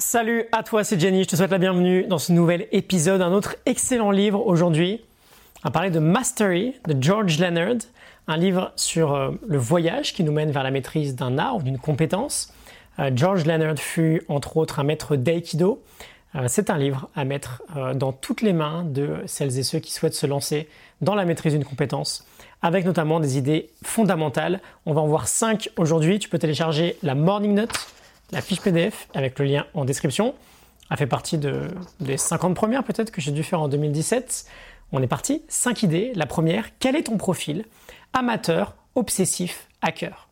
Salut à toi, c'est Jenny, je te souhaite la bienvenue dans ce nouvel épisode, un autre excellent livre aujourd'hui. On va parler de Mastery de George Leonard, un livre sur euh, le voyage qui nous mène vers la maîtrise d'un art ou d'une compétence. Euh, George Leonard fut entre autres un maître d'aïkido. Euh, c'est un livre à mettre dans toutes les mains de celles et ceux qui souhaitent se lancer dans la maîtrise d'une compétence, avec notamment des idées fondamentales. On va en voir 5 aujourd'hui. Tu peux télécharger la Morning Note la fiche PDF avec le lien en description a fait partie de, des 50 premières peut-être que j'ai dû faire en 2017. On est parti, 5 idées. La première, quel est ton profil Amateur, obsessif, hacker?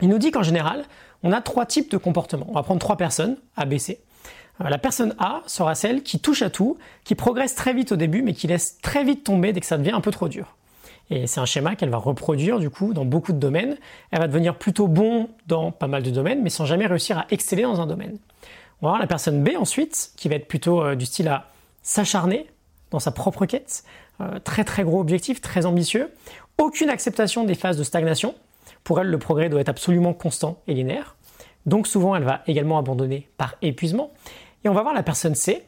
Il nous dit qu'en général, on a trois types de comportements. On va prendre trois personnes, A, B, C. Euh, la personne A sera celle qui touche à tout, qui progresse très vite au début, mais qui laisse très vite tomber dès que ça devient un peu trop dur. Et c'est un schéma qu'elle va reproduire du coup dans beaucoup de domaines. Elle va devenir plutôt bon dans pas mal de domaines, mais sans jamais réussir à exceller dans un domaine. On va voir la personne B ensuite, qui va être plutôt euh, du style à s'acharner dans sa propre quête. Euh, très très gros objectif, très ambitieux. Aucune acceptation des phases de stagnation. Pour elle, le progrès doit être absolument constant et linéaire. Donc souvent, elle va également abandonner par épuisement. Et on va voir la personne C,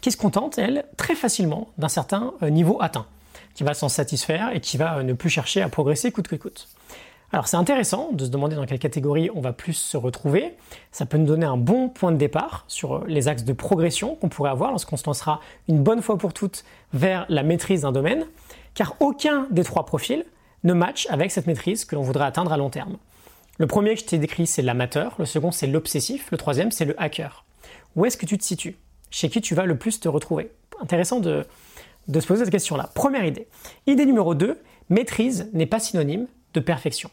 qui se contente, elle, très facilement d'un certain euh, niveau atteint qui va s'en satisfaire et qui va euh, ne plus chercher à progresser coûte que coûte. Alors c'est intéressant de se demander dans quelle catégorie on va plus se retrouver. Ça peut nous donner un bon point de départ sur euh, les axes de progression qu'on pourrait avoir lorsqu'on se lancera une bonne fois pour toutes vers la maîtrise d'un domaine, car aucun des trois profils ne match avec cette maîtrise que l'on voudrait atteindre à long terme. Le premier que je t'ai décrit, c'est l'amateur, le second, c'est l'obsessif, le troisième, c'est le hacker. Où est-ce que tu te situes? Chez qui tu vas le plus te retrouver? Intéressant de, de se poser cette question-là. Première idée. Idée numéro 2, maîtrise n'est pas synonyme de perfection.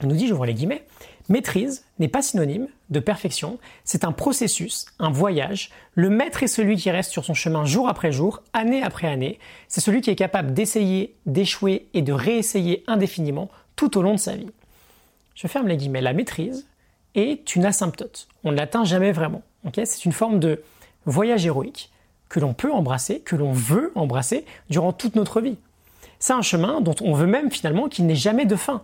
Elle nous dit, j'ouvre les guillemets, maîtrise n'est pas synonyme de perfection, c'est un processus, un voyage. Le maître est celui qui reste sur son chemin jour après jour, année après année. C'est celui qui est capable d'essayer, d'échouer et de réessayer indéfiniment tout au long de sa vie. Je ferme les guillemets. La maîtrise est une asymptote. On ne l'atteint jamais vraiment. c'est une forme de voyage héroïque que l'on peut embrasser, que l'on veut embrasser durant toute notre vie. C'est un chemin dont on veut même finalement qu'il n'ait jamais de fin.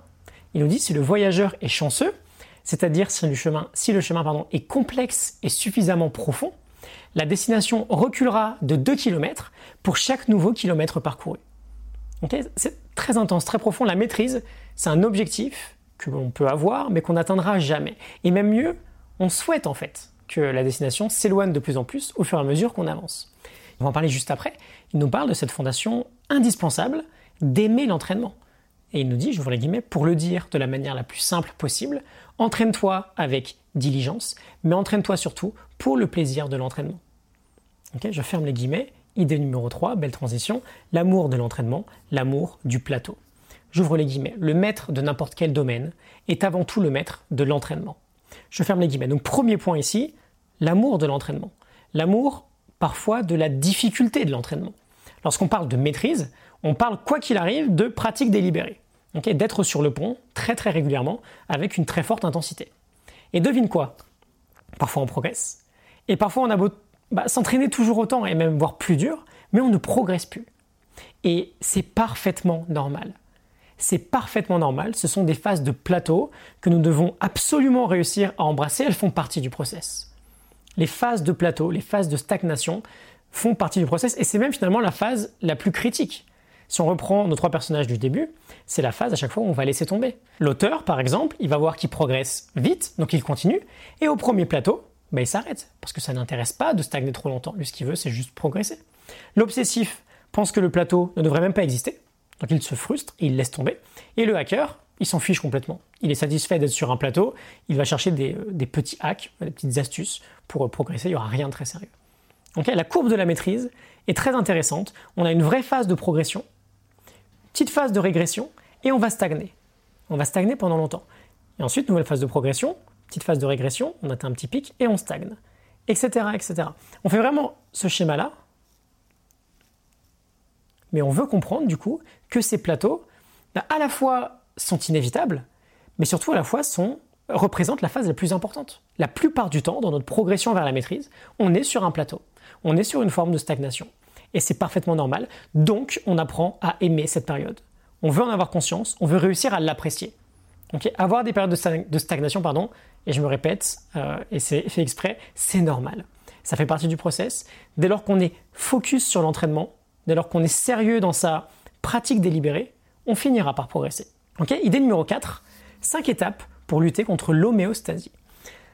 Il nous dit si le voyageur est chanceux, c'est-à-dire si le chemin, est complexe et suffisamment profond, la destination reculera de 2 km pour chaque nouveau kilomètre parcouru. c'est très intense, très profond. La maîtrise, c'est un objectif que l'on peut avoir, mais qu'on n'atteindra jamais. Et même mieux, on souhaite en fait que la destination s'éloigne de plus en plus au fur et à mesure qu'on avance. On va en parler juste après. Il nous parle de cette fondation indispensable d'aimer l'entraînement. Et il nous dit, vous les guillemets, pour le dire de la manière la plus simple possible, entraîne-toi avec diligence, mais entraîne-toi surtout pour le plaisir de l'entraînement. je ferme les guillemets. Idée numéro 3, belle transition, l'amour de l'entraînement, l'amour du plateau. J'ouvre les guillemets. Le maître de n'importe quel domaine est avant tout le maître de l'entraînement. Je ferme les guillemets. Donc premier point ici, l'amour de l'entraînement. L'amour parfois de la difficulté de l'entraînement. Lorsqu'on parle de maîtrise, on parle quoi qu'il arrive de pratique délibérée. D'être sur le pont très très régulièrement avec une très forte intensité. Et devine quoi? Parfois on progresse. Et parfois on a beau bah, s'entraîner toujours autant et même voire plus dur, mais on ne progresse plus. Et c'est parfaitement normal c'est parfaitement normal. Ce sont des phases de plateau que nous devons absolument réussir à embrasser. Elles font partie du process. Les phases de plateau, les phases de stagnation font partie du process et c'est même finalement la phase la plus critique. Si on reprend nos trois personnages du début, c'est la phase à chaque fois où on va laisser tomber. L'auteur, par exemple, il va voir qu'il progresse vite, donc il continue, et au premier plateau, bah, il s'arrête, parce que ça n'intéresse pas de stagner trop longtemps. Lui, ce qu'il veut, c'est juste progresser. L'obsessif pense que le plateau ne devrait même pas exister, donc il se frustre il laisse tomber. Et le hacker, il s'en fiche complètement. Il est satisfait d'être sur un plateau, il va chercher des, euh, petits hacks, des petites astuces pour euh, progresser, il n'y aura rien de très sérieux. Donc la courbe de la maîtrise est très intéressante. On a une vraie phase de progression, petite phase de régression, et on va stagner. On va stagner pendant longtemps. Et ensuite, nouvelle phase de progression, petite phase de régression, on atteint un petit pic et on stagne, etc., etc. On fait vraiment ce schéma-là mais on veut comprendre du coup que ces plateaux, bah, à la fois sont inévitables, mais surtout à la fois sont, représentent la phase la plus importante. La plupart du temps, dans notre progression vers la maîtrise, on est sur un plateau, on est sur une forme de stagnation. Et c'est parfaitement normal, donc on apprend à aimer cette période. On veut en avoir conscience, on veut réussir à l'apprécier. avoir des périodes de stagnation, pardon, et je me répète, euh, et c'est fait exprès, c'est normal. Ça fait partie du process. Dès lors qu'on est focus sur l'entraînement, dès lors qu'on est sérieux dans sa pratique délibérée, on finira par progresser. Idée numéro 4, 5 étapes pour lutter contre l'homéostasie.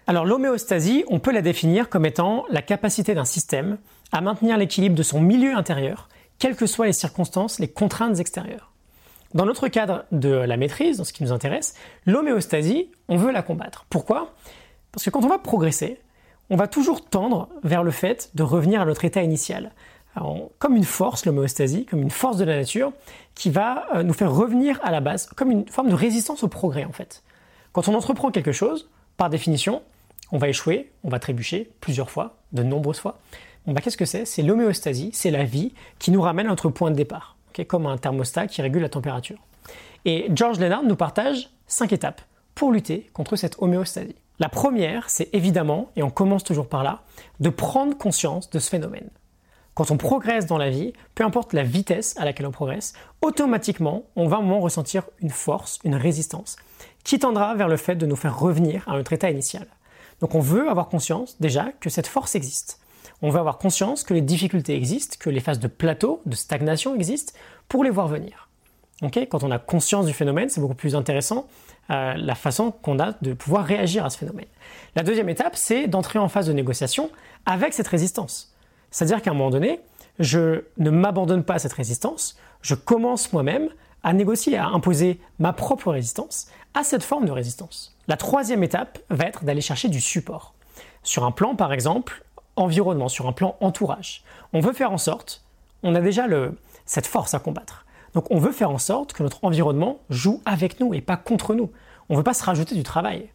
Alors l'homéostasie, on peut la définir comme étant la capacité d'un système à maintenir l'équilibre de son milieu intérieur, quelles que soient les circonstances, les contraintes extérieures. Dans notre cadre de la maîtrise, dans ce qui nous intéresse, l'homéostasie, on veut la combattre. Pourquoi? Parce que quand on va progresser, on va toujours tendre vers le fait de revenir à notre état initial. Comme une force, l'homéostasie, comme une force de la nature, qui va euh, nous faire revenir à la base, comme une forme de résistance au progrès en fait. Quand on entreprend quelque chose, par définition, on va échouer, on va trébucher plusieurs fois, de nombreuses fois. Bah, qu'est-ce que c'est? C'est l'homéostasie, c'est la vie qui nous ramène à notre point de départ comme un thermostat qui régule la température. Et George Lennard nous partage cinq étapes pour lutter contre cette homéostasie. La première, c'est évidemment, et on commence toujours par là, de prendre conscience de ce phénomène. Quand on progresse dans la vie, peu importe la vitesse à laquelle on progresse, automatiquement, on va à un moment ressentir une force, une résistance, qui tendra vers le fait de nous faire revenir à notre état initial. Donc on veut avoir conscience déjà que cette force existe on va avoir conscience que les difficultés existent, que les phases de plateau, de stagnation existent, pour les voir venir. Quand on a conscience du phénomène, c'est beaucoup plus intéressant euh, la façon qu'on a de pouvoir réagir à ce phénomène. La deuxième étape, c'est d'entrer en phase de négociation avec cette résistance. C'est-à-dire qu'à un moment donné, je ne m'abandonne pas à cette résistance, je commence moi-même à négocier, à imposer ma propre résistance à cette forme de résistance. La troisième étape va être d'aller chercher du support. Sur un plan, par exemple, environnement, sur un plan entourage. On veut faire en sorte, on a déjà cette force à combattre. Donc on veut faire en sorte que notre environnement joue avec nous et pas contre nous. On ne veut pas se rajouter du travail.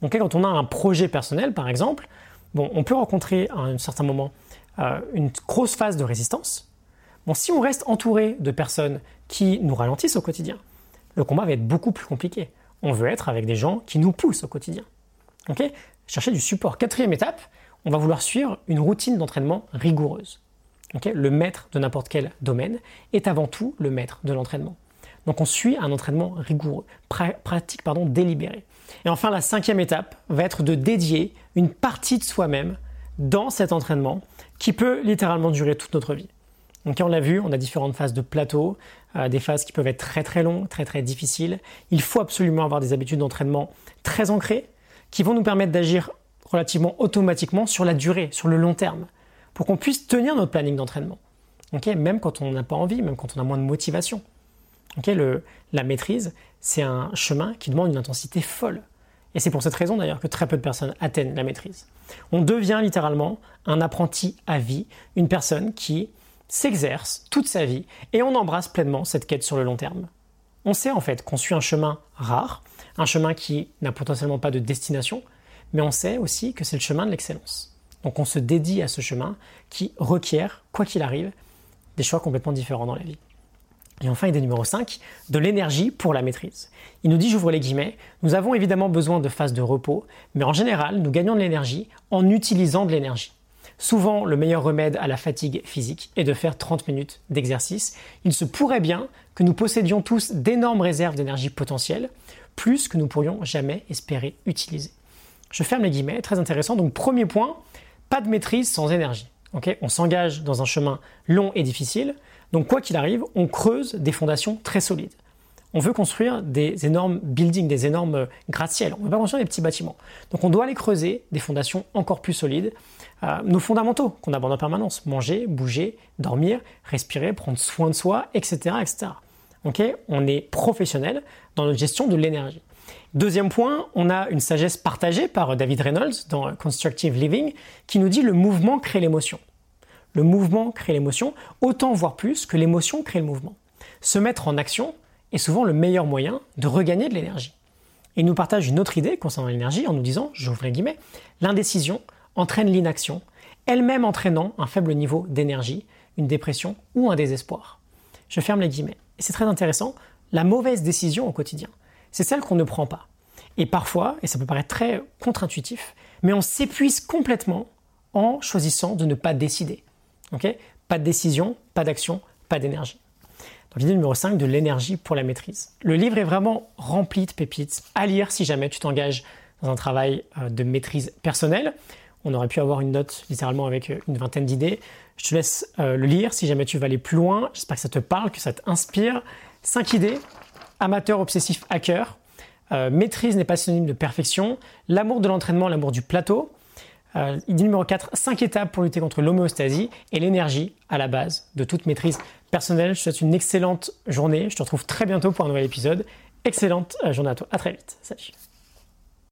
Donc quand on a un projet personnel, par exemple, bon, on peut rencontrer à un certain moment euh, une grosse phase de résistance. Bon, si on reste entouré de personnes qui nous ralentissent au quotidien, le combat va être beaucoup plus compliqué. On veut être avec des gens qui nous poussent au quotidien. Ok? Chercher du support. Quatrième étape, on va vouloir suivre une routine d'entraînement rigoureuse. le maître de n'importe quel domaine est avant tout le maître de l'entraînement. Donc on suit un entraînement rigoureux, pratique pardon, délibéré. Et enfin, la cinquième étape va être de dédier une partie de soi-même dans cet entraînement qui peut littéralement durer toute notre vie. Donc on l'a vu, on a différentes phases de plateau, euh, des phases qui peuvent être très très longues, très très difficiles. Il faut absolument avoir des habitudes d'entraînement très ancrées qui vont nous permettre d'agir relativement automatiquement sur la durée, sur le long terme, pour qu'on puisse tenir notre planning d'entraînement. même quand on n'a pas envie, même quand on a moins de motivation. la maîtrise, c'est un chemin qui demande une intensité folle. Et c'est pour cette raison d'ailleurs que très peu de personnes atteignent la maîtrise. On devient littéralement un apprenti à vie, une personne qui s'exerce toute sa vie et on embrasse pleinement cette quête sur le long terme. On sait en fait qu'on suit un chemin rare, un chemin qui n'a potentiellement pas de destination, mais on sait aussi que c'est le chemin de l'excellence. Donc on se dédie à ce chemin qui requiert, quoi qu'il arrive, des choix complètement différents dans la vie. Et enfin, idée numéro 5, de l'énergie pour la maîtrise. Il nous dit, j'ouvre les guillemets, nous avons évidemment besoin de phases de repos, mais en général, nous gagnons de l'énergie en utilisant de l'énergie. Souvent, le meilleur remède à la fatigue physique est de faire 30 minutes d'exercice. Il se pourrait bien que nous possédions tous d'énormes réserves d'énergie potentielle, plus que nous pourrions jamais espérer utiliser. Je ferme les guillemets, très intéressant. Donc premier point, pas de maîtrise sans énergie. on s'engage dans un chemin long et difficile. Donc quoi qu'il arrive, on creuse des fondations très solides. On veut construire des énormes buildings, des énormes gratte-ciels. On ne veut pas construire des petits bâtiments. Donc on doit aller creuser des fondations encore plus solides. Euh, nos fondamentaux qu'on aborde en permanence. Manger, bouger, dormir, respirer, prendre soin de soi, etc. etc. on est professionnel dans notre gestion de l'énergie. Deuxième point, on a une sagesse partagée par David Reynolds dans Constructive Living qui nous dit le mouvement crée l'émotion. Le mouvement crée l'émotion, autant voire plus que l'émotion crée le mouvement. Se mettre en action est souvent le meilleur moyen de regagner de l'énergie. Il nous partage une autre idée concernant l'énergie en nous disant, j'ouvre les guillemets, l'indécision entraîne l'inaction, elle-même entraînant un faible niveau d'énergie, une dépression ou un désespoir. Je ferme les guillemets. Et c'est très intéressant, la mauvaise décision au quotidien c'est celle qu'on ne prend pas. Et parfois, et ça peut paraître très contre-intuitif, mais on s'épuise complètement en choisissant de ne pas décider. Pas de décision, pas d'action, pas d'énergie. Donc l'idée numéro 5 de l'énergie pour la maîtrise. Le livre est vraiment rempli de pépites à lire si jamais tu t'engages dans un travail euh, de maîtrise personnelle. On aurait pu avoir une note littéralement avec euh, une vingtaine d'idées. Je te laisse le lire si jamais tu vas aller plus loin. J'espère que ça te parle, que ça t'inspire. Cinq idées. Amateur, obsessif, hacker. maîtrise n'est pas synonyme de perfection. L'amour de l'entraînement, l'amour du plateau. Idée numéro 4, 5 étapes pour lutter contre l'homéostasie et l'énergie à la base de toute maîtrise personnelle. Je te souhaite une excellente journée. Je te retrouve très bientôt pour un nouvel épisode. Excellente journée à toi. À très vite. Salut.